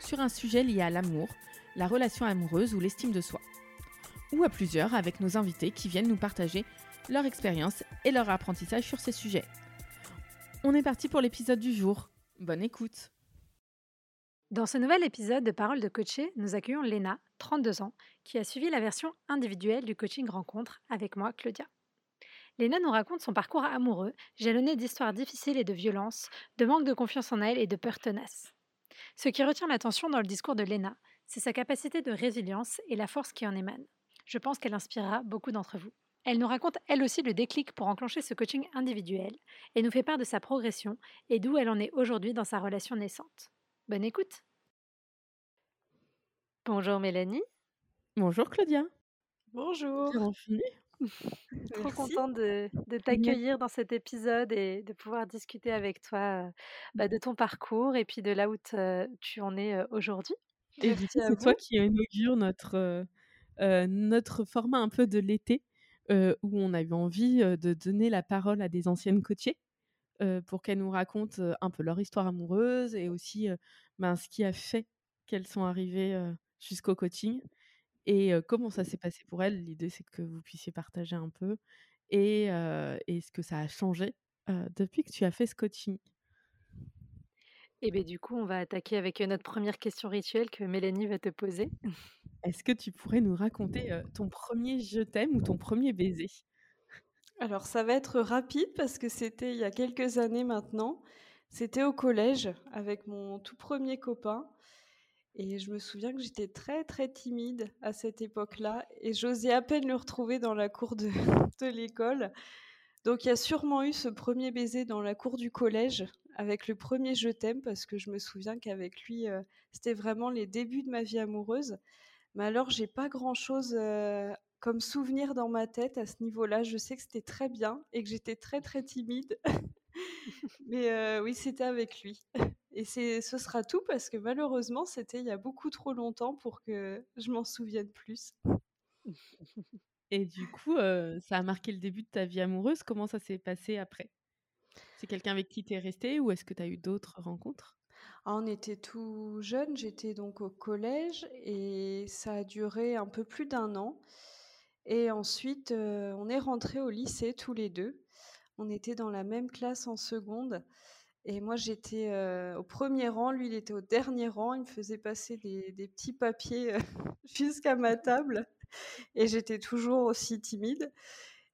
sur un sujet lié à l'amour, la relation amoureuse ou l'estime de soi. Ou à plusieurs avec nos invités qui viennent nous partager leur expérience et leur apprentissage sur ces sujets. On est parti pour l'épisode du jour. Bonne écoute. Dans ce nouvel épisode de Parole de coacher, nous accueillons Léna, 32 ans, qui a suivi la version individuelle du coaching rencontre avec moi, Claudia. Léna nous raconte son parcours amoureux, jalonné d'histoires difficiles et de violences, de manque de confiance en elle et de peur tenace. Ce qui retient l'attention dans le discours de Léna, c'est sa capacité de résilience et la force qui en émane. Je pense qu'elle inspirera beaucoup d'entre vous. Elle nous raconte elle aussi le déclic pour enclencher ce coaching individuel et nous fait part de sa progression et d'où elle en est aujourd'hui dans sa relation naissante. Bonne écoute Bonjour Mélanie. Bonjour Claudia. Bonjour. Trop contente de, t'accueillir dans cet épisode et de pouvoir discuter avec toi bah, de ton parcours et puis de là où tu en es aujourd'hui. Et c'est toi qui inaugure notre, notre format un peu de l'été où on a eu envie de donner la parole à des anciennes coachées pour qu'elles nous racontent un peu leur histoire amoureuse et aussi ben, ce qui a fait qu'elles sont arrivées jusqu'au coaching et comment ça s'est passé pour elles. L'idée, c'est que vous puissiez partager un peu et, et ce que ça a changé depuis que tu as fait ce coaching? Et bien du coup, on va attaquer avec notre première question rituelle que Mélanie va te poser. Est-ce que tu pourrais nous raconter ton premier je t'aime ou ton premier baiser? Alors ça va être rapide parce que c'était il y a quelques années maintenant. C'était au collège avec mon tout premier copain. Et je me souviens que j'étais très très timide à cette époque-là et j'osais à peine le retrouver dans la cour de, l'école. Donc il y a sûrement eu ce premier baiser dans la cour du collège avec le premier je t'aime parce que je me souviens qu'avec lui euh, c'était vraiment les débuts de ma vie amoureuse. Mais alors j'ai pas grand chose euh, comme souvenir dans ma tête à ce niveau-là. Je sais que c'était très bien et que j'étais très très timide. Mais euh, oui, c'était avec lui. Et c'est, ce sera tout parce que malheureusement, c'était il y a beaucoup trop longtemps pour que je m'en souvienne plus. Et du coup, ça a marqué le début de ta vie amoureuse. Comment ça s'est passé après? C'est quelqu'un avec qui tu es resté ou est-ce que tu as eu d'autres rencontres? Ah, On était tout jeunes, j'étais donc au collège et ça a duré un peu plus d'un an. Et ensuite, on est rentrés au lycée tous les deux. On était dans la même classe en seconde. Et moi, j'étais au premier rang, lui, il était au dernier rang. Il me faisait passer des, petits papiers jusqu'à ma table et j'étais toujours aussi timide.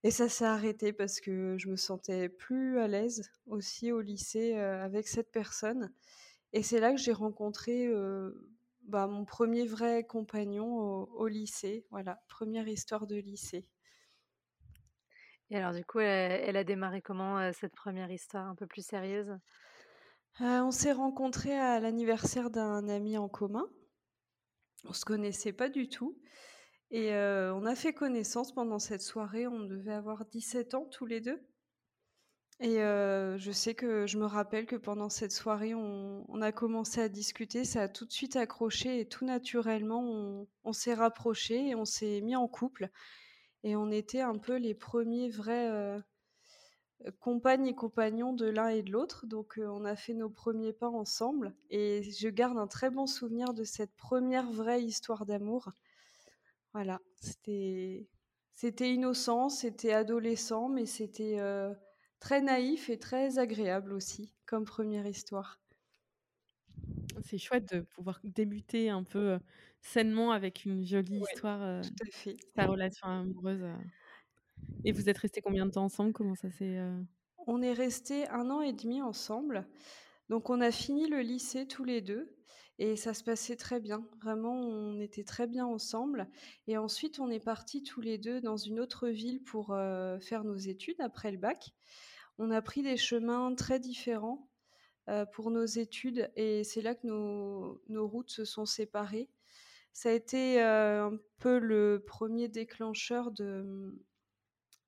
Et ça s'est arrêté parce que je me sentais plus à l'aise aussi au lycée avec cette personne. Et c'est là que j'ai rencontré bah, mon premier vrai compagnon au, lycée. Voilà, première histoire de lycée. Et alors du coup, elle, a démarré comment cette première histoire un peu plus sérieuse? On s'est rencontrés à l'anniversaire d'un ami en commun. On se connaissait pas du tout. Et on a fait connaissance pendant cette soirée. On devait avoir 17 ans tous les deux. Et je sais que je me rappelle que pendant cette soirée, on, a commencé à discuter. Ça a tout de suite accroché et tout naturellement, on, s'est rapprochés et on s'est mis en couple. Et on était un peu les premiers vrais compagnes et compagnons de l'un et de l'autre. Donc on a fait nos premiers pas ensemble. Et je garde un très bon souvenir de cette première vraie histoire d'amour. Voilà, c'était c'était innocent, c'était adolescent, mais c'était très naïf et très agréable aussi comme première histoire. C'est chouette de pouvoir débuter un peu sainement avec une jolie histoire. tout à fait. Ta relation amoureuse. Et vous êtes restés combien de temps ensemble? Comment ça s'est On est restés un an et demi ensemble. Donc on a fini le lycée tous les deux. Et ça se passait très bien. Vraiment, on était très bien ensemble. Et ensuite, on est partis tous les deux dans une autre ville pour euh, faire nos études après le bac. On a pris des chemins très différents euh, pour nos études et c'est là que nos, routes se sont séparées. ça a été un peu le premier déclencheur de,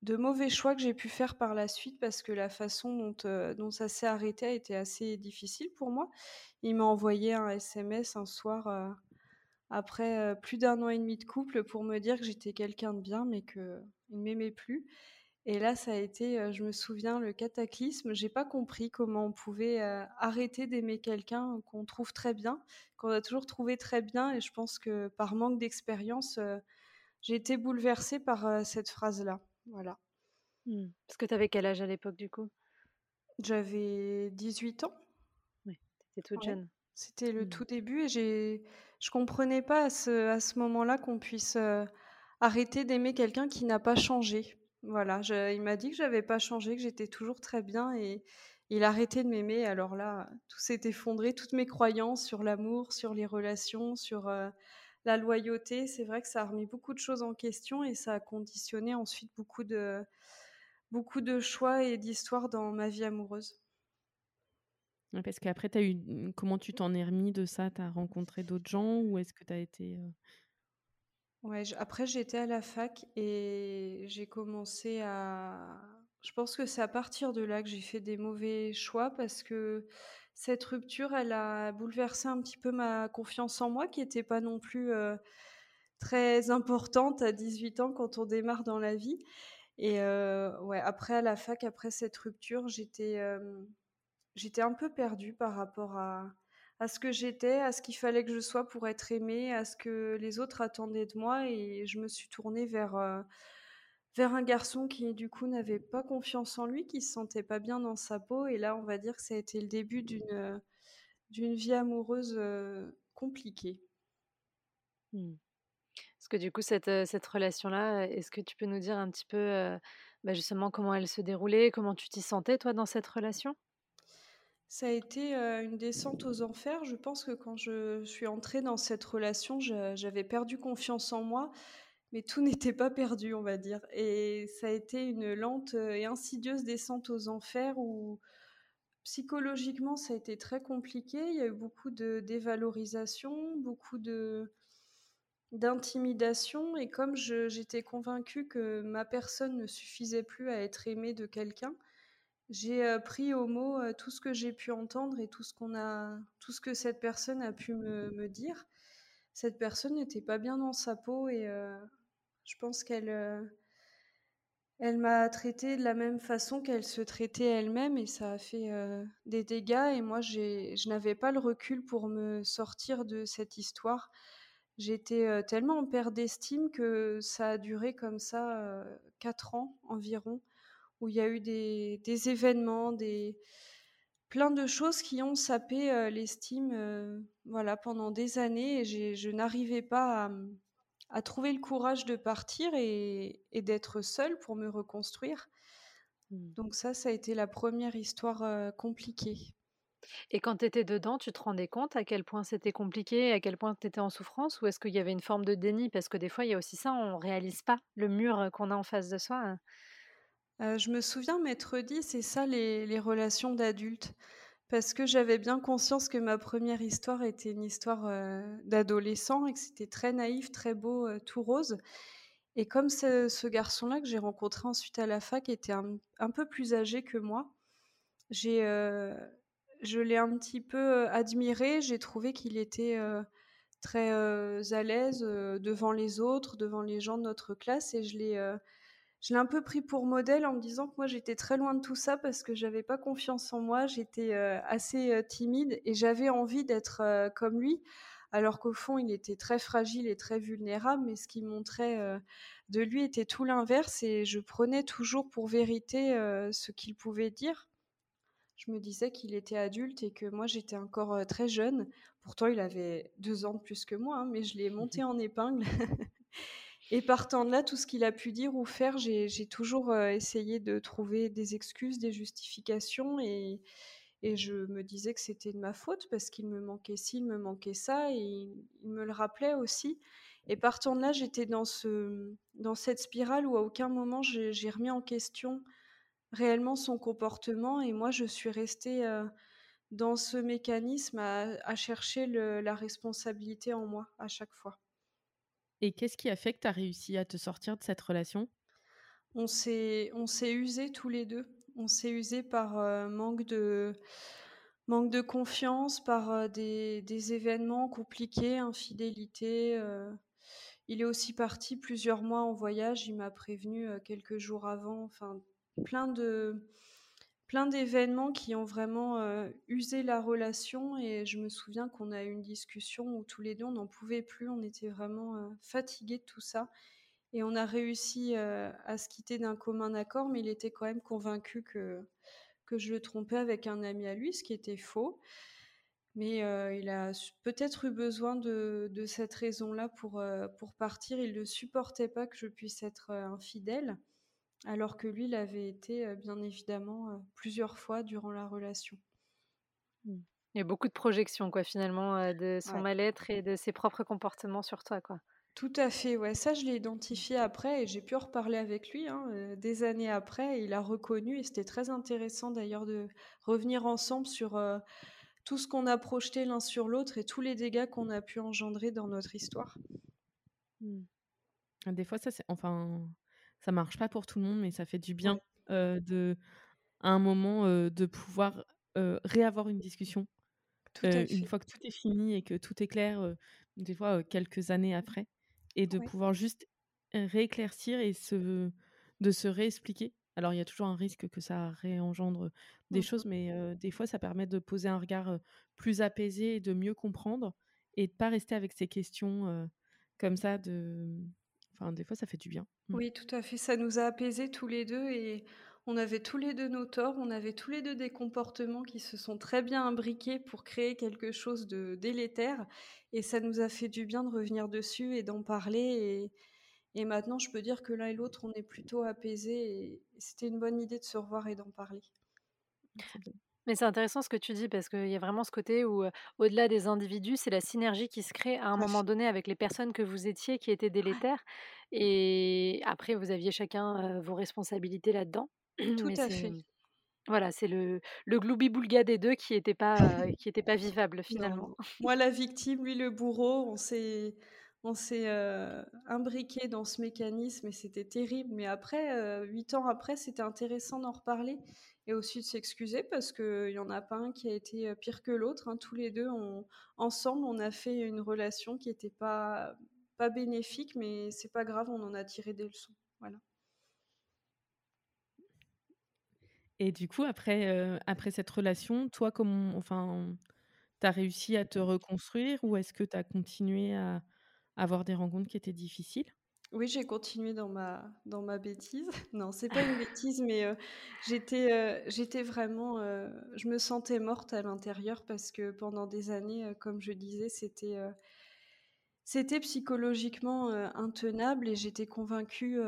de mauvais choix que j'ai pu faire par la suite parce que la façon dont, dont ça s'est arrêté a été assez difficile pour moi. Il m'a envoyé un SMS un soir après plus d'un an et demi de couple pour me dire que j'étais quelqu'un de bien mais qu'il ne m'aimait plus. Et là, ça a été, je me souviens, le cataclysme. J'ai pas compris comment on pouvait arrêter d'aimer quelqu'un qu'on trouve très bien, qu'on a toujours trouvé très bien. Et je pense que par manque d'expérience, j'ai été bouleversée par cette phrase-là. Voilà. Mmh. Parce que tu avais quel âge à l'époque du coup? J'avais 18 ans. Oui, tu toute jeune. C'était le mmh. tout début et j'ai, je comprenais pas à ce, à ce moment-là qu'on puisse arrêter d'aimer quelqu'un qui n'a pas changé. Voilà, il m'a dit que j'avais pas changé, que j'étais toujours très bien et il a arrêté de m'aimer. Alors là, tout s'est effondré, toutes mes croyances sur l'amour, sur les relations, sur la loyauté. C'est vrai que ça a remis beaucoup de choses en question et ça a conditionné ensuite beaucoup de, beaucoup de choix et d'histoires dans ma vie amoureuse. Parce qu'après, as eu... comment tu t'en es remis de ça? Tu as rencontré d'autres gens ou est-ce que tu as été Ouais, après j'étais à la fac et j'ai commencé à je pense que c'est à partir de là que j'ai fait des mauvais choix parce que cette rupture, elle a bouleversé un petit peu ma confiance en moi qui n'était pas non plus, très importante à 18 ans quand on démarre dans la vie et ouais, après à la fac, après cette rupture, j'étais, j'étais un peu perdue par rapport à à ce que j'étais, à ce qu'il fallait que je sois pour être aimée, à ce que les autres attendaient de moi. Et je me suis tournée vers, euh, vers un garçon qui, du coup, n'avait pas confiance en lui, qui se sentait pas bien dans sa peau. Et là, on va dire que ça a été le début d'une, d'une vie amoureuse euh, compliquée. Mmh. Est-ce que du coup, cette, euh, cette relation-là, est-ce que tu peux nous dire un petit peu bah, justement comment elle se déroulait, comment tu t'y sentais, toi, dans cette relation? Ça a été, une descente aux enfers. Je pense que quand je suis entrée dans cette relation, j'avais perdu confiance en moi, mais tout n'était pas perdu, on va dire et ça a été une lente, et insidieuse descente aux enfers où psychologiquement, ça a été très compliqué. Il y a eu beaucoup de dévalorisation, beaucoup de d'intimidation et comme j'étais convaincue que ma personne ne suffisait plus à être aimée de quelqu'un, j'ai, pris au mot, tout ce que j'ai pu entendre et tout ce qu'on a tout ce que cette personne a pu me me dire. Cette personne n'était pas bien dans sa peau et je pense qu'elle, elle m'a traitée de la même façon qu'elle se traitait elle-même et ça a fait, des dégâts et moi je n'avais pas le recul pour me sortir de cette histoire. J'étais, tellement en perte d'estime que ça a duré comme ça, 4 ans environ où il y a eu des, des événements, des plein de choses qui ont sapé l'estime voilà pendant des années et je n'arrivais pas à, à, trouver le courage de partir et, et d'être seule pour me reconstruire. Mmh. Donc ça, ça a été la première histoire compliquée. Et quand tu étais dedans, tu te rendais compte à quel point c'était compliqué, à quel point tu étais en souffrance, ou est-ce qu'il y avait une forme de déni? Parce que des fois, il y a aussi ça, on ne réalise pas le mur qu'on a en face de soi. Hein je me souviens m'être dit: «C'est ça les relations d'adultes». Parce que j'avais bien conscience que ma première histoire était une histoire, d'adolescent et que c'était très naïf, très beau, tout rose et comme ce garçon-là que j'ai rencontré ensuite à la fac était un peu plus âgé que moi, j'ai, je l'ai un petit peu, admiré. J'ai trouvé qu'il était, très, à l'aise, devant les autres, devant les gens de notre classe et je l'ai, je l'ai un peu pris pour modèle en me disant que moi j'étais très loin de tout ça parce que j'avais pas confiance en moi, j'étais assez timide et j'avais envie d'être comme lui, alors qu'au fond il était très fragile et très vulnérable, mais ce qui montrait de lui était tout l'inverse et je prenais toujours pour vérité ce qu'il pouvait dire. Je me disais qu'il était adulte et que moi j'étais encore très jeune. Pourtant il avait deux ans de plus que moi, hein, mais je l'ai monté en épingle. Et partant de là, tout ce qu'il a pu dire ou faire, j'ai toujours essayé de trouver des excuses, des justifications et, je me disais que c'était de ma faute parce qu'il me manquait ci, il me manquait ça et il, me le rappelait aussi. Et partant de là, j'étais dans, ce, dans cette spirale où à aucun moment j'ai remis en question réellement son comportement et moi je suis restée dans ce mécanisme à, chercher la responsabilité en moi à chaque fois. Et qu'est-ce qui a fait que tu as réussi à te sortir de cette relation? On s'est usés tous les 2. On s'est usés par, heu, manque de manque de confiance, par, heu, des des événements compliqués, infidélité, heu. Il est aussi parti plusieurs mois en voyage, il m'a prévenu, quelques jours avant, enfin plein de plein d'événements qui ont vraiment, heu, usé la relation et je me souviens qu'on a eu une discussion où tous les 2 on n'en pouvait plus, on était vraiment, heu, fatigués de tout ça et on a réussi, heu, à se quitter d'un commun accord, mais il était quand même convaincu que que je le trompais avec un ami à lui, ce qui était faux. Mais, il a peut-être eu besoin de de cette raison-là pour, pour partir. Il ne supportait pas que je puisse être, infidèle, alors que lui l'avait été, bien évidemment, plusieurs fois durant la relation. Mmh. Il y a beaucoup de projections quoi finalement, de son Ouais. mal-être et de ses propres comportements sur toi, quoi. Tout à fait, ouais, ça je l'ai identifié après et j'ai pu en reparler avec lui, hein, des années après et il a reconnu et c'était très intéressant d'ailleurs de revenir ensemble sur, tout ce qu'on a projeté l'un sur l'autre et tous les dégâts qu'on a pu engendrer dans notre histoire. Mmh. Des fois, ça c'est enfin, ça marche pas pour tout le monde, mais ça fait du bien, de à un moment, de pouvoir, réavoir une discussion, une fois que tout est fini et que tout est clair, des fois, quelques années après et de Ouais. pouvoir juste rééclaircir et se de se réexpliquer. Alors il y a toujours un risque que ça réengendre des Mmh choses, mais, des fois ça permet de poser un regard, plus apaisé et de mieux comprendre et de pas rester avec ces questions, comme ça de enfin des fois ça fait du bien. Mmh. Oui, tout à fait, ça nous a apaisés tous les 2 et on avait tous les 2 nos torts, on avait tous les 2 des comportements qui se sont très bien imbriqués pour créer quelque chose de délétère et ça nous a fait du bien de revenir dessus et d'en parler et et maintenant je peux dire que l'un et l'autre, on est plutôt apaisés et c'était une bonne idée de se revoir et d'en parler. Mais c'est intéressant ce que tu dis parce qu'il y a vraiment ce côté où, au-delà des individus, c'est la synergie qui se crée à un moment donné avec les personnes que vous étiez qui étaient délétères et après vous aviez chacun, vos responsabilités là-dedans. Tout Mais à fait. voilà, c'est le le gloubi-boulga des 2 qui était pas, heu, qui était pas vivable finalement. non. Moi la victime, lui le bourreau, on s'est on s'est, heu, imbriqués dans ce mécanisme et c'était terrible. Mais après, heu, 8 ans après, c'était intéressant d'en reparler et aussi de s'excuser parce qu'il y en a pas un qui a été, heu, pire que l'autre, hein. Tous les 2 on ensemble, on a fait une relation qui était pas bénéfique, mais c'est pas grave, on en a tiré des leçons. Voilà. Et du coup après, après cette relation, toi comment enfin, tu as réussi à te reconstruire ou est-ce que tu as continué à avoir des rencontres qui étaient difficiles? Oui, j'ai continué dans ma dans ma bêtise. Non, c'est pas une bêtise, mais, j'étais, heu, j'étais vraiment, heu, je me sentais morte à l'intérieur parce que pendant des années, comme je disais, c'était, c'était psychologiquement, intenable et j'étais convaincue,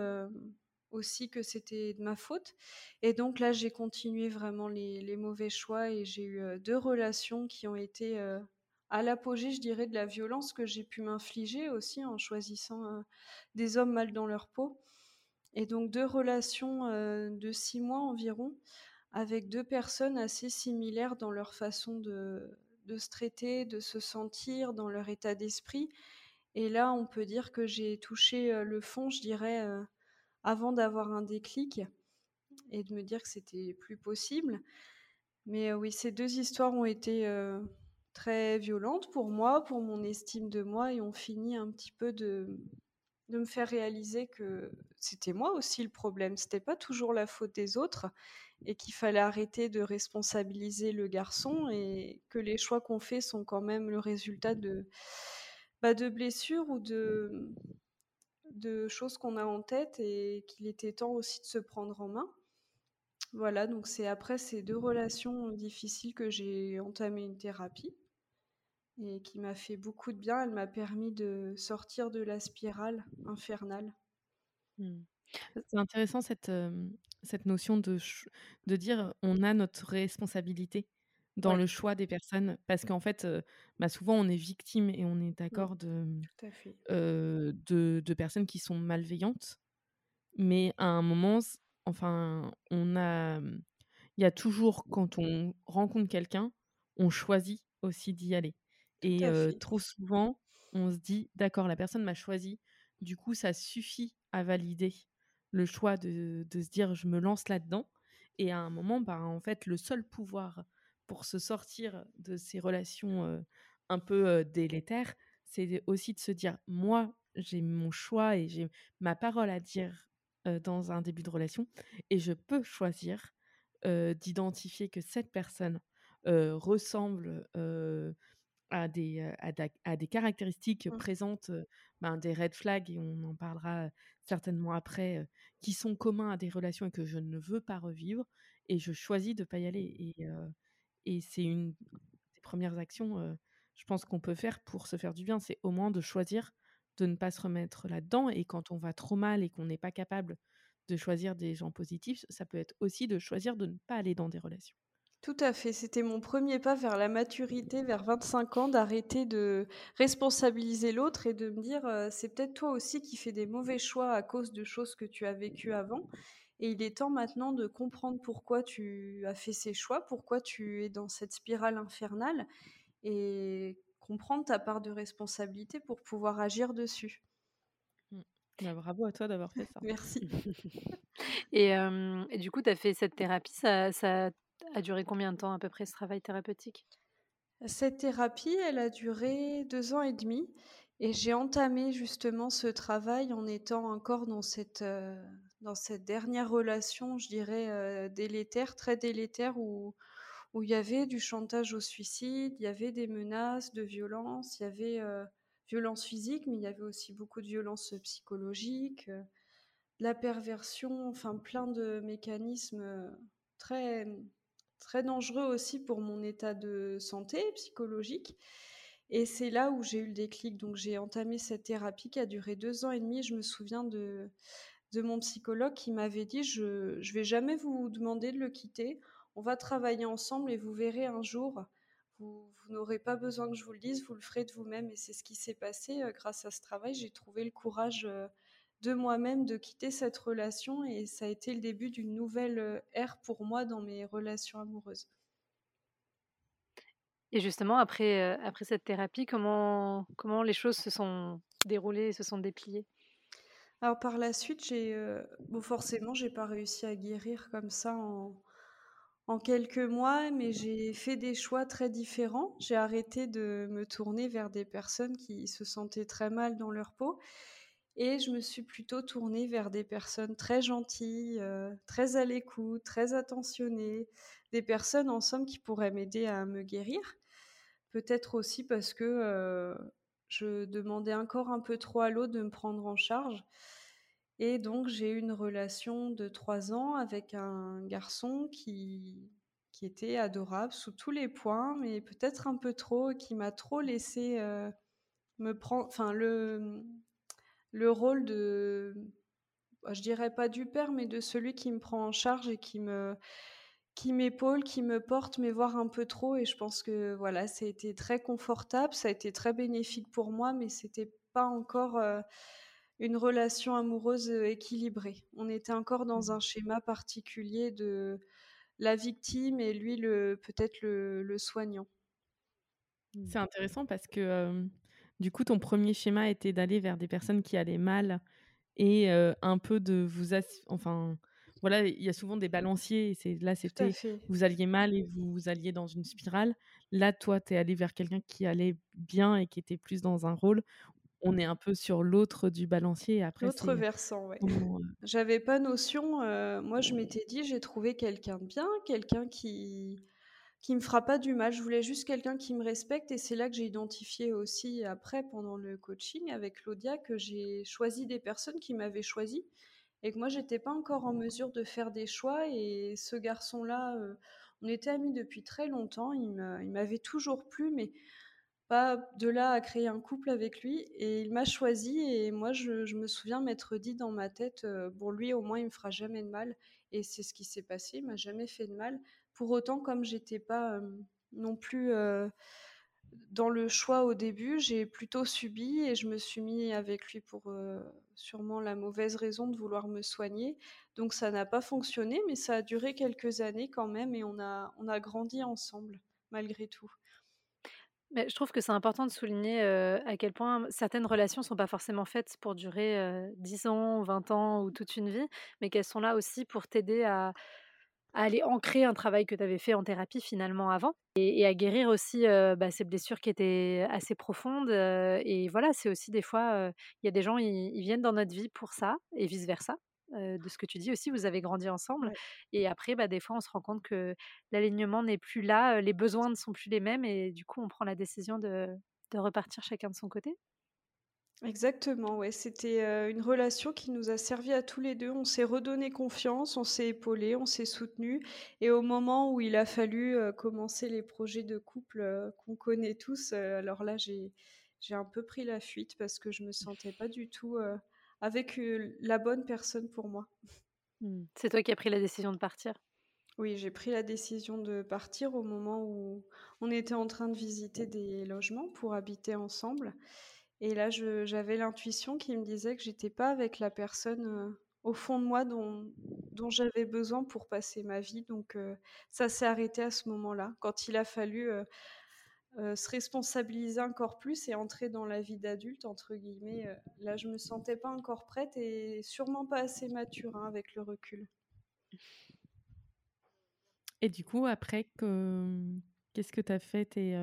aussi que c'était de ma faute et donc là, j'ai continué vraiment les les mauvais choix et j'ai eu, heu, 2 relations qui ont été, à l'apogée, je dirais, de la violence que j'ai pu m'infliger aussi en choisissant, heu, des hommes mal dans leur peau et donc 2 relations, heu, de 6 mois environ avec 2 personnes assez similaires dans leur façon de se traiter, de se sentir, dans leur état d'esprit et là, on peut dire que j'ai touché, heu, le fond, je dirais, avant d'avoir un déclic et de me dire que c'était plus possible. Mais, oui, ces 2 histoires ont été, très violentes pour moi, pour mon estime de moi et ont fini un petit peu de de me faire réaliser que c'était moi aussi le problème. C'était pas toujours la faute des autres et qu'il fallait arrêter de responsabiliser le garçon et que les choix qu'on fait sont quand même le résultat de, bah, de blessures ou de, de choses qu'on a en tête et qu'il était temps aussi de se prendre en main. Voilà, donc c'est après ces 2 relations difficiles que j'ai entamé une thérapie et qui m'a fait beaucoup de bien. Elle m'a permis de sortir de la spirale infernale. Mmh. C'est intéressant cette, cette notion de de dire on a notre responsabilité dans Ouais. le choix des personnes parce qu'en fait, bah, souvent on est victime et on est Mmh. d'accord de, de de personnes qui sont malveillantes. Mais à un moment enfin, on a, il y a toujours quand on rencontre quelqu'un, on choisit aussi d'y aller et trop souvent, on se dit: «D'accord, la personne m'a choisi, du coup, ça suffit à valider le choix de, de se dire je me lance là-dedans. Et à un moment, bah, en fait, le seul pouvoir pour se sortir de ces relations un peu délétères, c'est aussi de se dire moi, j'ai mon choix et j'ai ma parole à dire dans un début de relation et je peux choisir d'identifier que cette personne ressemble à des, à, des caractéristiques mmh. présentes, ben, des red flags, et on en parlera certainement après, qui sont communs à des relations et que je ne veux pas revivre, et je choisis de ne pas y aller. Et, et c'est une des premières actions, je pense qu'on peut faire pour se faire du bien, c'est au moins de choisir de ne pas se remettre là-dedans. Et quand on va trop mal et qu'on n'est pas capable de choisir des gens positifs, ça peut être aussi de choisir de ne pas aller dans des relations. Tout à fait, c'était mon premier pas vers la maturité, vers 25 ans, d'arrêter de responsabiliser l'autre et de me dire c'est peut-être toi aussi qui fais des mauvais choix à cause de choses que tu as vécues avant. Et il est temps maintenant de comprendre pourquoi tu as fait ces choix, pourquoi tu es dans cette spirale infernale et comprendre ta part de responsabilité pour pouvoir agir dessus. Mmh. Bah, bravo à toi d'avoir fait ça. Merci. et, du coup, tu as fait cette thérapie, ça, ça a duré combien de temps à peu près ce travail thérapeutique? Cette thérapie, elle a duré deux ans et demi. Et j'ai entamé justement ce travail en étant encore dans cette, euh, dans cette dernière relation, je dirais, euh, délétère, très délétère, où, où il y avait du chantage au suicide, il y avait des menaces de violence, il y avait euh, violence physique, mais il y avait aussi beaucoup de violence psychologique, la perversion, enfin plein de mécanismes très très dangereux aussi pour mon état de santé psychologique. Et c'est là où j'ai eu le déclic. Donc j'ai entamé cette thérapie qui a duré deux ans et demi. Je me souviens de, de mon psychologue qui m'avait dit je ne vais jamais vous demander de le quitter. On va travailler ensemble et vous verrez un jour. Vous, vous n'aurez pas besoin que je vous le dise, vous le ferez de vous-même. Et c'est ce qui s'est passé euh, grâce à ce travail. J'ai trouvé le courage euh, de moi-même de quitter cette relation et ça a été le début d'une nouvelle euh, ère pour moi dans mes relations amoureuses. Et justement, après, euh, après cette thérapie, comment, comment les choses se sont déroulées et se sont dépliées? Alors par la suite, j'ai euh, bon, forcément, j'ai pas réussi à guérir comme ça en, en quelques mois, mais j'ai fait des choix très différents. J'ai arrêté de me tourner vers des personnes qui se sentaient très mal dans leur peau et je me suis plutôt tournée vers des personnes très gentilles, euh, très à l'écoute, très attentionnées, des personnes en somme qui pourraient m'aider à me guérir. Peut-être aussi parce que euh, je demandais encore un peu trop à l'autre de me prendre en charge. Et donc j'ai eu une relation de trois ans avec un garçon qui, qui était adorable sous tous les points, mais peut-être un peu trop, qui m'a trop laissé euh, me prendre, enfin le, le rôle de, bah, je dirais pas du père, mais de celui qui me prend en charge et qui me qui m'épaule, qui me porte, mais voire un peu trop. Et je pense que voilà, ça a été très confortable, ça a été très bénéfique pour moi, mais c'était pas encore euh, une relation amoureuse euh, équilibrée. On était encore dans mmh. un schéma particulier de la victime et lui le peut-être le, soignant. C'est intéressant parce que du coup, ton premier schéma était d'aller vers des personnes qui allaient mal et un peu de vous... Enfin, voilà, il y a souvent des balanciers. Et là, c'était vous alliez mal et vous alliez dans une spirale. Là, toi, tu es allé vers quelqu'un qui allait bien et qui était plus dans un rôle. On est un peu sur l'autre du balancier. Après, l'autre versant, oui. J'avais pas notion. moi, je m'étais dit, j'ai trouvé quelqu'un de bien, quelqu'un qui qui me fera pas du mal. Je voulais juste quelqu'un qui me respecte et c'est là que j'ai identifié aussi après pendant le coaching avec Claudia que j'ai choisi des personnes qui m'avaient choisi et que moi j'étais pas encore en mesure de faire des choix et ce garçon-là, euh, on était amis depuis très longtemps, il m'avait toujours plu mais pas de là à créer un couple avec lui et il m'a choisi et moi je, me souviens m'être dit dans ma tête euh, bon lui au moins il me fera jamais de mal et c'est ce qui s'est passé, il m'a jamais fait de mal pour autant, comme j'étais pas non plus dans le choix au début, j'ai plutôt subi et je me suis mis avec lui pour sûrement la mauvaise raison de vouloir me soigner. Donc ça n'a pas fonctionné, mais ça a duré quelques années quand même et on a, on a grandi ensemble malgré tout. Mais je trouve que c'est important de souligner, à quel point certaines relations sont pas forcément faites pour durer, heu, 10 ans, 20 ans ou toute une vie, mais qu'elles sont là aussi pour t'aider à aller ancrer un travail que tu avais fait en thérapie finalement avant et à guérir aussi, bah, ces blessures qui étaient assez profondes, et voilà, c'est aussi des fois, il y a des gens, ils viennent dans notre vie pour ça et vice Heu, de ce que tu dis aussi, vous avez grandi ensemble Ouais. et après, bah, des fois, on se rend compte que l'alignement n'est plus là, heu, les besoins ne sont plus les mêmes et du coup, on prend la décision de de repartir chacun de son côté? Exactement, ouais, c'était, heu, une relation qui nous a servi à tous les 2. On s'est redonné confiance, on s'est épaulés, on s'est soutenus et au moment où il a fallu, commencer les projets de couple, qu'on connaît tous, alors là, j'ai j'ai un peu pris la fuite parce que je me sentais pas du tout, avec, la bonne personne pour moi. Mmh. C'est toi qui as pris la décision de partir? Oui, j'ai pris la décision de partir au moment où on était en train de visiter des logements pour habiter ensemble et là, j'avais l'intuition qui me disait que j'étais pas avec la personne, au fond de moi dont dont j'avais besoin pour passer ma vie donc ça s'est arrêté à ce moment-là. Quand il a fallu, heu, se responsabiliser encore plus et entrer dans la vie d'adulte entre guillemets, heu, là, je me sentais pas encore prête et sûrement pas assez mature, hein, avec le recul. Et du coup, après que, qu'est-ce que tu as fait? Tu es,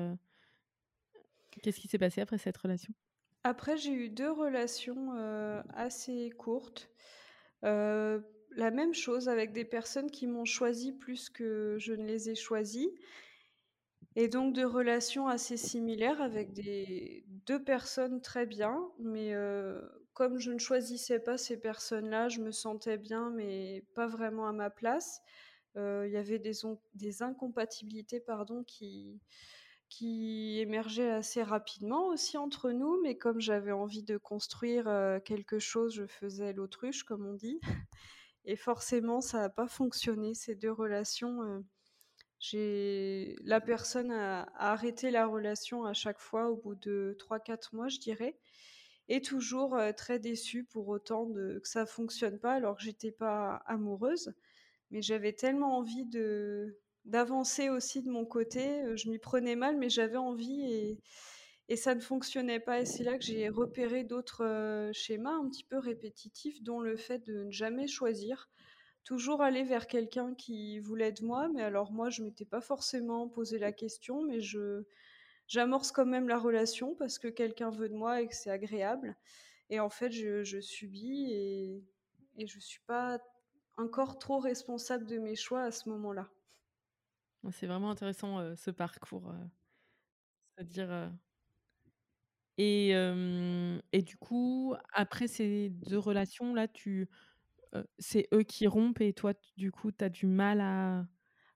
qu'est-ce qui s'est passé après cette relation? Après, j'ai eu 2 relations, assez courtes. La même chose avec des personnes qui m'ont choisie plus que je ne les ai choisies et donc de relations assez similaires avec des 2 personnes très bien, mais heu, comme je ne choisissais pas ces personnes-là, je me sentais bien, mais pas vraiment à ma place. Heu, il y avait des incompatibilités, pardon, qui émergeaient assez rapidement aussi entre nous, mais comme j'avais envie de construire, heu, quelque chose, je faisais l'autruche, comme on dit et forcément ça a pas fonctionné ces 2 relations, j'ai la personne a arrêté la relation à chaque fois au bout de trois quatre mois, je dirais et toujours, heu, très déçue pour autant que ça fonctionne pas alors que j'étais pas amoureuse. Mais j'avais tellement envie de d'avancer aussi de mon côté, heu, je m'y prenais mal, mais j'avais envie et et ça ne fonctionnait pas et c'est là que j'ai repéré d'autres, heu, schémas un petit peu répétitifs, dont le fait de ne jamais choisir. Toujours aller vers quelqu'un qui voulait de moi, mais alors moi je m'étais pas forcément posé la question, mais je j'amorce quand même la relation parce que quelqu'un veut de moi et que c'est agréable et en fait je subis et et je suis pas encore trop responsable de mes choix à ce moment-là. C'est vraiment intéressant, heu, ce parcours, c'est-à-dire, heu et hem et du coup, après ces 2 relations-là, tu c'est eux qui rompent et toi, du coup, tu as du mal à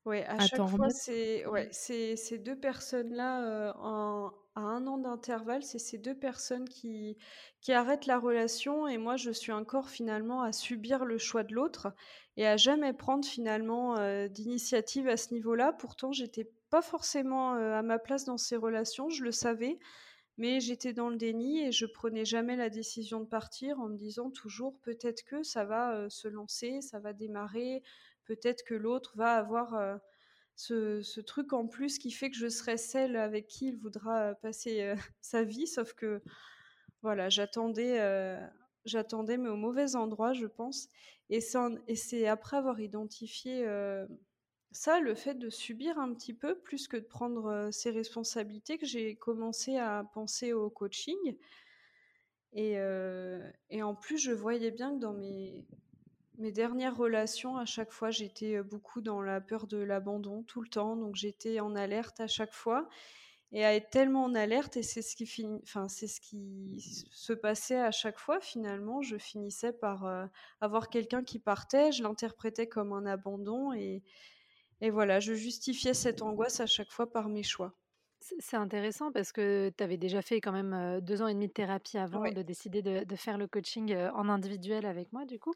Ouais, à chaque fois, remettre? c'est ouais, Mmh. c'est ces 2 personnes-là, en à un an d'intervalle, c'est ces 2 personnes qui qui arrêtent la relation et moi, je suis encore finalement à subir le choix de l'autre et à jamais prendre finalement, d'initiative à ce niveau-là. Pourtant, j'étais pas forcément, à ma place dans ces relations, je le savais, mais j'étais dans le déni et je prenais jamais la décision de partir en me disant toujours: «Peut-être que ça va, heu, se lancer, ça va démarrer, peut-être que l'autre va avoir, heu, ce truc en plus qui fait que je serai celle avec qui il voudra, heu, passer, sa vie». Sauf que voilà, j'attendais, j'attendais mais au mauvais endroit, je pense et c'est après avoir identifié, ça, le fait de subir un petit peu plus que de prendre, ses responsabilités que j'ai commencé à penser au coaching. Et en plus, je voyais bien que dans mes mes dernières relations, à chaque fois, j'étais, beaucoup dans la peur de l'abandon, tout le temps, donc j'étais en alerte à chaque fois. Et à être tellement en alerte et c'est ce qui finit enfin, c'est ce qui se passait à chaque fois finalement, je finissais par, avoir quelqu'un qui partait, je l'interprétais comme un abandon et et voilà, je justifiais cette angoisse à chaque fois par mes choix. C'est intéressant parce que tu avais déjà fait quand même, heu, 2 ans et demi de thérapie avant Ouais. de décider de de faire le coaching, heu, en individuel avec moi du coup.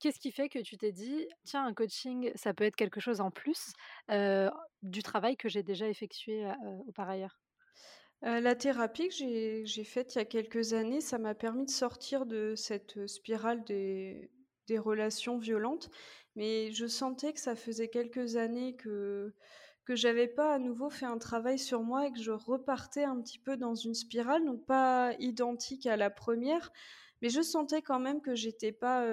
Qu'est-ce qui fait que tu t'es dit: «Tiens, un coaching, ça peut être quelque chose en plus, heu, du travail que j'ai déjà effectué, heu, par ailleurs»? La thérapie que j'ai faite il y a quelques années, ça m'a permis de sortir de cette, spirale des des relations violentes, mais je sentais que ça faisait quelques années que que j'avais pas à nouveau fait un travail sur moi et que je repartais un petit peu dans une spirale, donc pas identique à la première, mais je sentais quand même que j'étais pas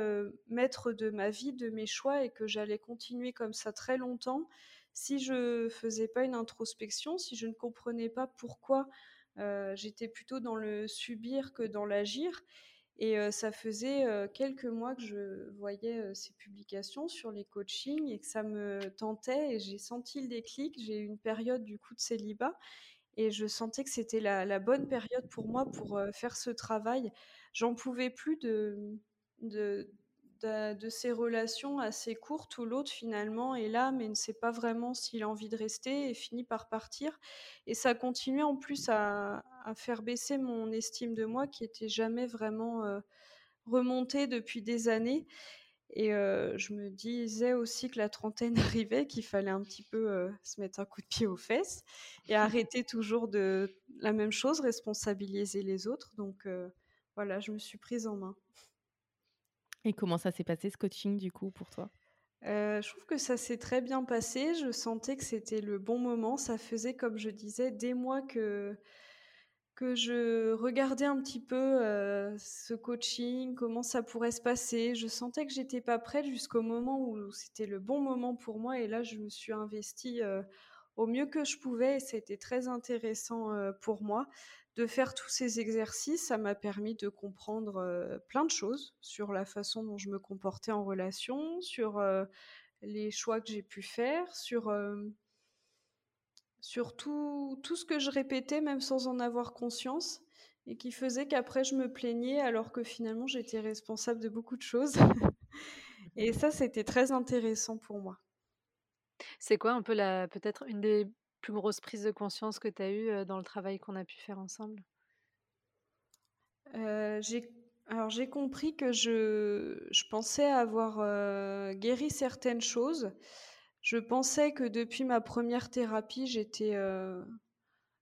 maître de ma vie, de mes choix et que j'allais continuer comme ça très longtemps si je faisais pas une introspection, si je ne comprenais pas pourquoi j'étais plutôt dans le subir que dans l'agir. Et ça faisait quelques mois que je voyais ces publications sur les coachings et que ça me tentait et j'ai senti le déclic. J'ai eu une période du coup de célibat et je sentais que c'était la, bonne période pour moi pour faire ce travail. J'en pouvais plus de, de, de, ces relations assez courtes où l'autre finalement est là mais ne sait pas vraiment s'il a envie de rester et finit par partir. Et ça continuait en plus à, faire baisser mon estime de moi qui était jamais vraiment euh, remontée depuis des années. Et euh, je me disais aussi que la trentaine arrivait, qu'il fallait un petit peu euh, se mettre un coup de pied aux fesses et arrêter toujours de la même chose, responsabiliser les autres. Donc voilà, je me suis prise en main. Et comment ça s'est passé ce coaching du coup pour toi? Euh, je trouve que ça s'est très bien passé. Je sentais que c'était le bon moment. Ça faisait, comme je disais, des mois que, que je regardais un petit peu euh, ce coaching, comment ça pourrait se passer. Je sentais que j'étais pas prête jusqu'au moment où c'était le bon moment pour moi. Et là, je me suis investie euh, au mieux que je pouvais. Et c'était très intéressant pour moi de faire tous ces exercices, ça m'a permis de comprendre plein de choses sur la façon dont je me comportais en relation, sur les choix que j'ai pu faire, sur, sur tout, tout, ce que je répétais même sans en avoir conscience et qui faisait qu'après je me plaignais alors que finalement j'étais responsable de beaucoup de choses. et ça, c'était très intéressant pour moi. C'est quoi un peu la peut-être une des plus grosse prise de conscience que tu as eue dans le travail qu'on a pu faire ensemble? J'ai alors j'ai compris que je, je pensais avoir guéri certaines choses. Je pensais que depuis ma première thérapie, j'étais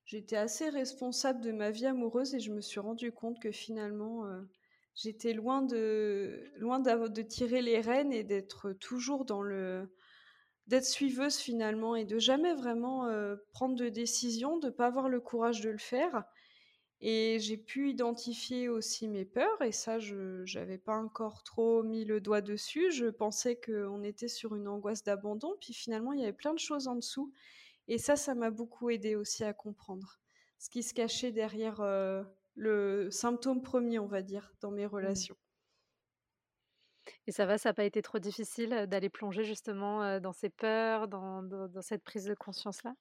j'étais assez responsable de ma vie amoureuse et je me suis rendu compte que finalement j'étais loin de loin de tirer les rênes et d'être toujours dans le d'être suiveuse finalement et de jamais vraiment prendre de décision, de pas avoir le courage de le faire. Et j'ai pu identifier aussi mes peurs et ça, je n'avais pas encore trop mis le doigt dessus. Je pensais qu'on était sur une angoisse d'abandon, puis finalement, il y avait plein de choses en dessous. Et ça, ça m'a beaucoup aidé aussi à comprendre ce qui se cachait derrière le symptôme premier, on va dire, dans mes mmh. relations. Et ça va, ça n'a pas été trop difficile d'aller plonger justement dans ces peurs, dans, cette prise de conscience-là?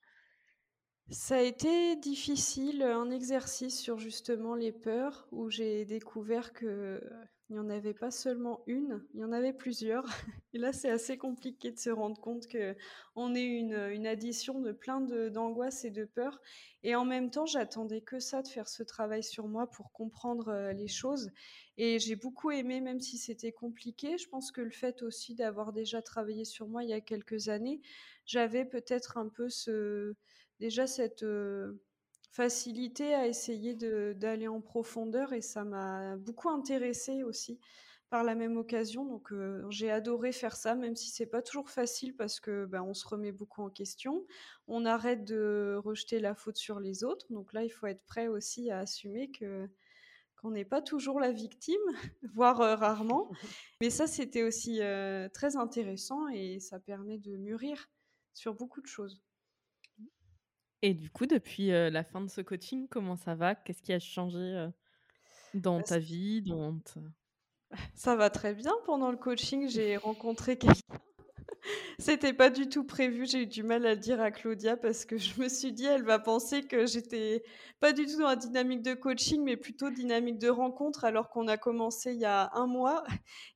Ça a été difficile, un exercice sur justement les peurs où j'ai découvert que il n'y en avait pas seulement une, il y en avait plusieurs. Et là, c'est assez compliqué de se rendre compte que on est une, addition de plein d'angoisses et de peurs. Et en même temps, j'attendais que ça de faire ce travail sur moi pour comprendre euh, les choses. Et j'ai beaucoup aimé, même si c'était compliqué. Je pense que le fait aussi d'avoir déjà travaillé sur moi il y a quelques années, j'avais peut-être un peu ce, déjà cette euh, facilité à essayer d'aller en profondeur et ça m'a beaucoup intéressée aussi par la même occasion. Donc euh, j'ai adoré faire ça, même si c'est pas toujours facile parce que ben, on se remet beaucoup en question. On arrête de rejeter la faute sur les autres. Donc là, il faut être prêt aussi à assumer que qu'on n'est pas toujours la victime, voire euh, rarement. Mais ça, c'était aussi euh, très intéressant et ça permet de mûrir sur beaucoup de choses. Et du coup, depuis la fin de ce coaching, comment ça va? Qu'est-ce qui a changé dans ta vie dans Ça va très bien. Pendant le coaching, j'ai rencontré quelqu'un c'était pas du tout prévu. J'ai eu du mal à le dire à Claudia parce que je me suis dit, elle va penser que j'étais pas du tout dans la dynamique de coaching, mais plutôt dynamique de rencontre, alors qu'on a commencé il y a un mois.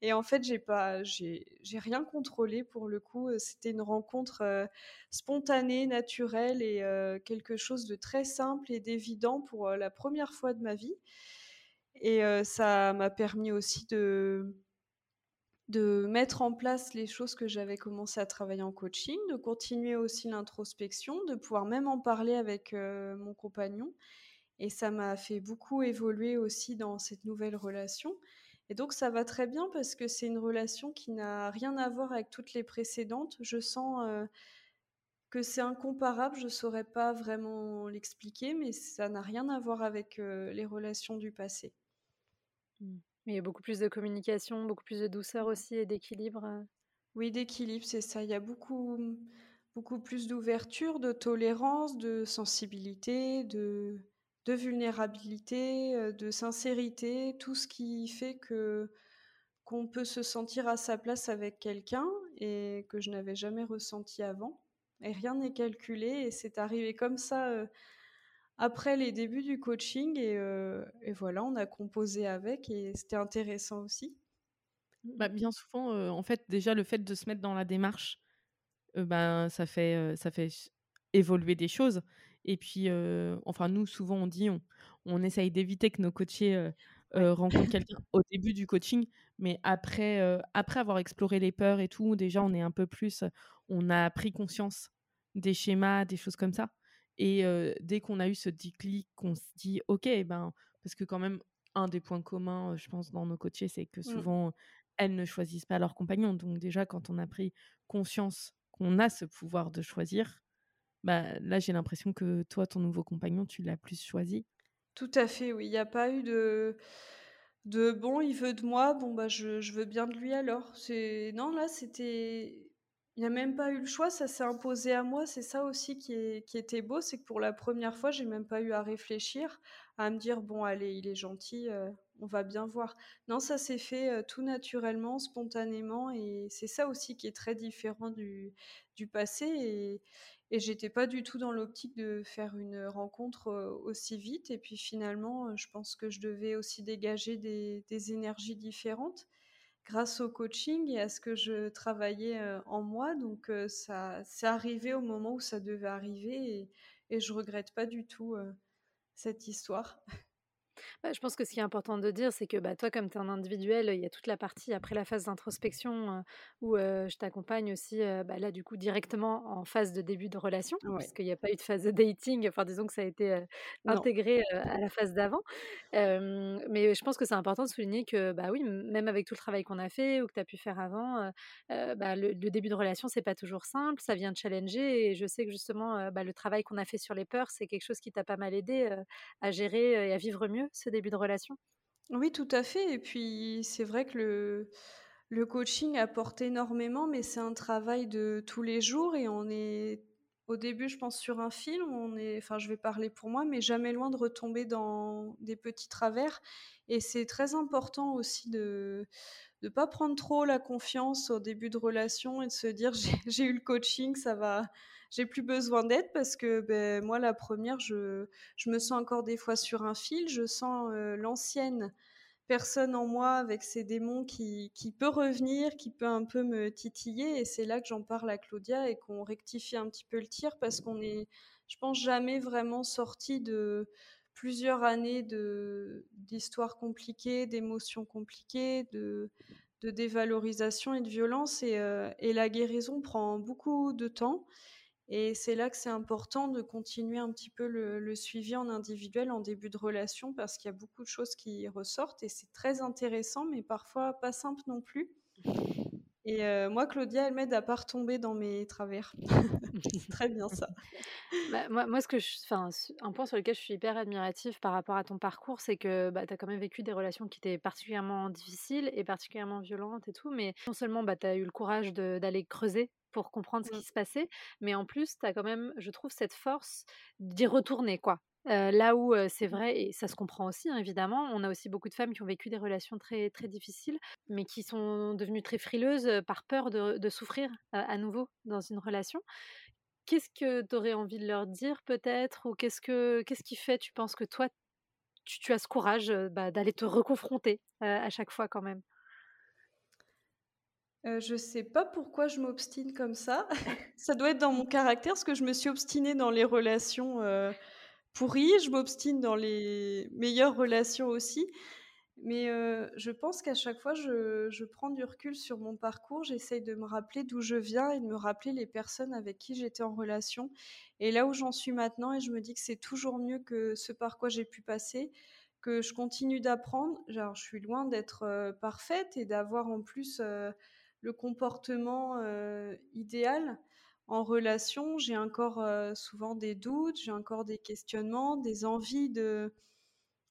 Et en fait, j'ai pas, j'ai, rien contrôlé pour le coup. C'était une rencontre euh, spontanée, naturelle et euh, quelque chose de très simple et d'évident pour euh, la première fois de ma vie. Et ça m'a permis aussi de de mettre en place les choses que j'avais commencé à travailler en coaching, de continuer aussi l'introspection, de pouvoir même en parler avec euh, mon compagnon. Et ça m'a fait beaucoup évoluer aussi dans cette nouvelle relation. Et donc ça va très bien parce que c'est une relation qui n'a rien à voir avec toutes les précédentes. Je sens euh, que c'est incomparable, je saurais pas vraiment l'expliquer, mais ça n'a rien à voir avec, les relations du passé. Il y a beaucoup plus de communication, beaucoup plus de douceur aussi et d'équilibre, Oui, d'équilibre, c'est ça. Il y a beaucoup, beaucoup plus d'ouverture, de tolérance, de sensibilité, de de vulnérabilité, de sincérité, tout ce qui fait que qu'on peut se sentir à sa place avec quelqu'un et que je n'avais jamais ressenti avant. Et rien n'est calculé et c'est arrivé comme ça, après les débuts du coaching et et voilà, on a composé avec et c'était intéressant aussi. Bah, bien souvent, en fait, déjà le fait de se mettre dans la démarche, ben, ça fait, ça fait évoluer des choses et puis, enfin nous souvent on dit on on essaye d'éviter que nos coachés, rencontrent quelqu'un au début du coaching, mais après, après avoir exploré les peurs et tout, déjà on est un peu plus, on a pris conscience des schémas, des choses comme ça et dès qu'on a eu ce déclic, qu'on se dit: «OK, ben» parce que quand même un des points communs, je pense dans nos coachés, c'est que mmh. souvent elles ne choisissent pas leur compagnon. Donc déjà quand on a pris conscience qu'on a ce pouvoir de choisir, bah, là j'ai l'impression que toi, ton nouveau compagnon, tu l'as plus choisi. Tout à fait, oui. Il n'y a pas eu de de: «Bon, il veut de moi, bon, bah, je je veux bien de lui alors». C'est non, là, c'était il n'y a même pas eu le choix, ça s'est imposé à moi. C'est ça aussi qui était beau, c'est que pour la première fois, j'ai même pas eu à réfléchir, à me dire: «Bon allez, il est gentil, euh, on va bien voir». Non, ça s'est fait, euh, tout naturellement, spontanément et c'est ça aussi qui est très différent du passé et et j'étais pas du tout dans l'optique de faire une rencontre, euh, aussi vite et puis finalement, je pense que je devais aussi dégager des énergies différentes grâce au coaching et à ce que je travaillais en moi. Donc ça, c'est arrivé au moment où ça devait arriver et, et je regrette pas du tout cette histoire. Bah, je pense que ce qui est important de dire, c'est que bah, toi, comme tu es un individuel, il y a toute la partie après la phase d'introspection où je t'accompagne aussi, bah, là, du coup, directement en phase de début de relation, puisqu'il n'y a pas eu de phase de dating. Enfin, disons que ça a été intégré à la phase d'avant. mais je pense que c'est important de souligner que, bah oui, même avec tout le travail qu'on a fait ou que tu as pu faire avant, bah, le, début de relation, c'est pas toujours simple. Ça vient de challenger. Et je sais que justement, le travail qu'on a fait sur les peurs, c'est quelque chose qui t'a pas mal aidé à gérer et à vivre mieux ce début de relation? Oui, tout à fait et puis c'est vrai que le le coaching apporte énormément, mais c'est un travail de tous les jours et on est au début, je pense, sur un film, on est enfin, je vais parler pour moi, mais jamais loin de retomber dans des petits travers et c'est très important aussi de de pas prendre trop la confiance au début de relation et de se dire: «J'ai eu le coaching, ça va j'ai plus besoin d'aide parce que ben, moi, la première, je, me sens encore des fois sur un fil. Je sens l'ancienne personne en moi avec ses démons qui, peut revenir, qui peut un peu me titiller. Et c'est là que j'en parle à Claudia et qu'on rectifie un petit peu le tir parce qu'on est, je pense, jamais vraiment sorti de plusieurs années d'histoires compliquées, d'émotions compliquées, de, dévalorisation et de violence. Et la guérison prend beaucoup de temps. Et c'est là que c'est important de continuer un petit peu le, suivi en individuel en début de relation parce qu'il y a beaucoup de choses qui ressortent et c'est très intéressant, mais parfois pas simple non plus. Et euh, moi, Claudia, elle m'aide à pas retomber dans mes travers. très bien ça. Bah, moi, moi, ce que je, un point sur lequel je suis hyper admirative par rapport à ton parcours, c'est que bah, tu as quand même vécu des relations qui étaient particulièrement difficiles et particulièrement violentes et tout, mais non seulement bah, tu as eu le courage d'aller creuser pour comprendre ce qui mmh. se passait, mais en plus, tu as quand même, je trouve, cette force d'y retourner, quoi. là où c'est mmh. vrai, et ça se comprend aussi, hein, évidemment, on a aussi beaucoup de femmes qui ont vécu des relations très, très difficiles, mais qui sont devenues très frileuses par peur de, souffrir à nouveau dans une relation. Qu'est-ce que tu aurais envie de leur dire peut-être? Ou qu'est-ce, que, qu'est-ce qui fait, tu penses que toi, tu, as ce courage bah, d'aller te reconfronter à chaque fois quand même? Euh, je sais pas pourquoi je m'obstine comme ça. Ça doit être dans mon caractère, parce que je me suis obstinée dans les relations, euh, pourries. Je m'obstine dans les meilleures relations aussi. Mais, euh, je pense qu'à chaque fois, je je prends du recul sur mon parcours. J'essaye de me rappeler d'où je viens et de me rappeler les personnes avec qui j'étais en relation et là où j'en suis maintenant et je me dis que c'est toujours mieux que ce par quoi j'ai pu passer, que je continue d'apprendre. Genre, je suis loin d'être, parfaite et d'avoir en plus, le comportement idéal. en relation, j'ai encore souvent des doutes, j'ai encore des questionnements, des envies de,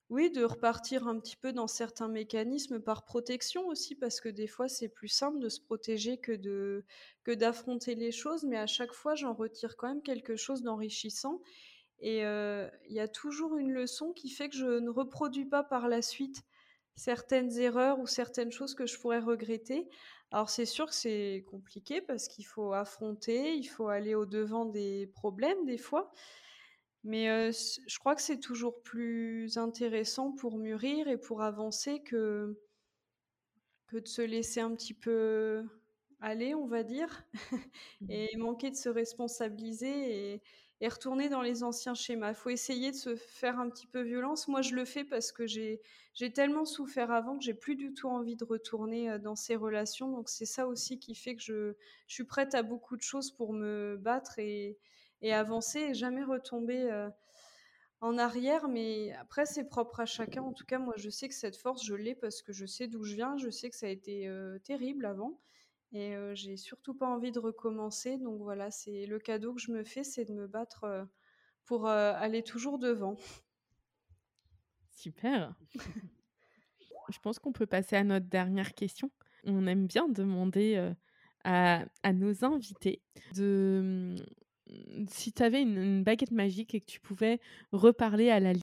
oui, de repartir un petit peu dans certains mécanismes par protection aussi, parce que des fois c'est plus simple de se protéger que de que d'affronter les choses, mais à chaque fois j'en retire quand même quelque chose d'enrichissant. Et il y a toujours une leçon qui fait que je ne reproduis pas par la suite certaines erreurs ou certaines choses que je pourrais regretter. Alors c'est sûr que c'est compliqué parce qu'il faut affronter, il faut aller au-devant des problèmes des fois. Mais je crois que c'est toujours plus intéressant pour mûrir et pour avancer que, que de se laisser un petit peu aller, on va dire, mmh et manquer de se responsabiliser et, et retourner dans les anciens schémas. Il faut essayer de se faire un petit peu violence. Moi, je le fais parce que j'ai tellement souffert avant que j'ai plus du tout envie de retourner euh, dans ces relations. Donc, c'est ça aussi qui fait que je, suis prête à beaucoup de choses pour me battre et, et avancer et jamais retomber euh, en arrière. Mais après, c'est propre à chacun. En tout cas, moi, je sais que cette force, je l'ai parce que je sais d'où je viens. Je sais que ça a été euh, terrible avant. Et j'ai surtout pas envie de recommencer. Donc voilà, c'est le cadeau que je me fais, c'est de me battre pour aller toujours devant. Super. je pense qu'on peut passer à notre dernière question. On aime bien demander à, nos invités de mmh, si tu avais une, baguette magique et que tu pouvais reparler à la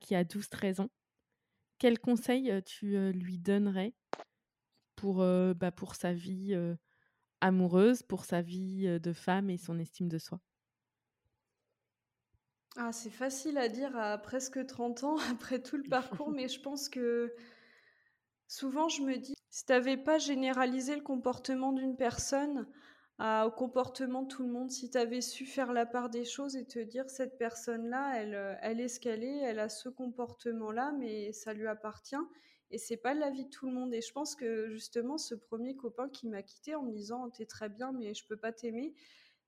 qui a 12-13 ans, quel conseil tu lui donnerais? Pour, bah, pour sa vie amoureuse, pour sa vie de femme et son estime de soi. Ah, C'est facile à dire à presque 30 ans après tout le parcours, mais je pense que souvent je me dis, si tu n'avais pas généralisé le comportement d'une personne au comportement de tout le monde, si tu avais su faire la part des choses et te dire, cette personne-là, elle, elle est ce qu'elle est, elle a ce comportement-là, mais ça lui appartient et c'est pas la vie de tout le monde. Et je pense que justement, ce premier copain qui m'a quitté en me disant T'es très bien, mais je peux pas t'aimer,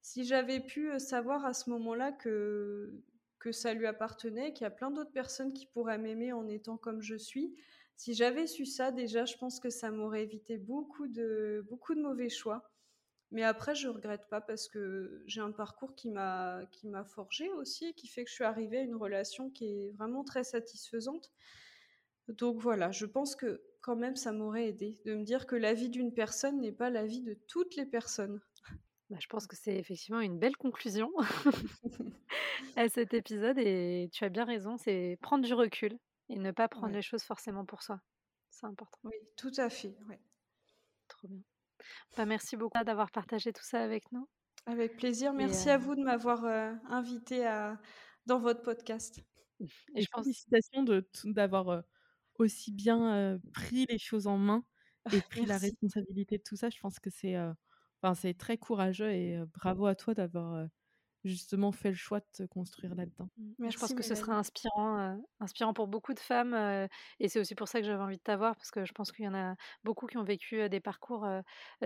si j'avais pu euh, savoir à ce moment-là que, que ça lui appartenait, qu'il y a plein d'autres personnes qui pourraient m'aimer en étant comme je suis, si j'avais su ça, déjà, je pense que ça m'aurait évité beaucoup de, beaucoup de mauvais choix. Mais après, je regrette pas parce que j'ai un parcours qui m'a qui m'a forgé aussi, qui fait que je suis arrivée à une relation qui est vraiment très satisfaisante. Donc voilà, je pense que quand même ça m'aurait aidé de me dire que la vie d'une personne n'est pas la vie de toutes les personnes. Bah, je pense que c'est effectivement une belle conclusion à cet épisode et tu as bien raison, c'est prendre du recul et ne pas prendre les choses forcément pour soi. C'est important. Oui, tout à fait. Trop bien. Bah, merci beaucoup d'avoir partagé tout ça avec nous. Avec plaisir. Merci à vous de m'avoir invité à... dans votre podcast. Et, je pense... félicitations d'avoir aussi bien pris les choses en main et pris la responsabilité de tout ça. Je pense que c'est enfin, c'est très courageux et bravo à toi d'avoir justement fait le choix de te construire là-dedans. Mmh. Mais je pense que ce sera inspirant, inspirant pour beaucoup de femmes. et c'est aussi pour ça que j'avais envie de t'avoir, parce que je pense qu'il y en a beaucoup qui ont vécu des parcours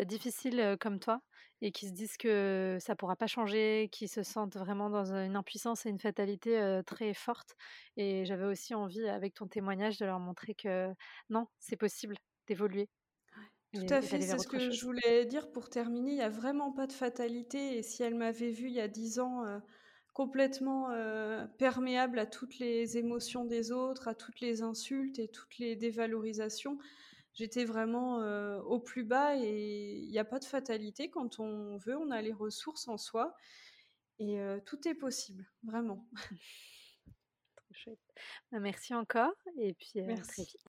difficiles comme toi et qui se disent que ça pourra pas changer, qui se sentent vraiment dans une impuissance et une fatalité très forte. Et j'avais aussi envie, avec ton témoignage, de leur montrer que non, c'est possible d'évoluer. Tout à fait, c'est ce que je voulais dire pour terminer. Il n'y a vraiment pas de fatalité. Et si elle m'avait vue il y a dix ans complètement perméable à toutes les émotions des autres, à toutes les insultes et toutes les dévalorisations, j'étais vraiment au plus bas. Et il n'y a pas de fatalité. Quand on veut, on a les ressources en soi. Et tout est possible, vraiment. Trop chouette. Bah, merci encore. Et puis, à très vite.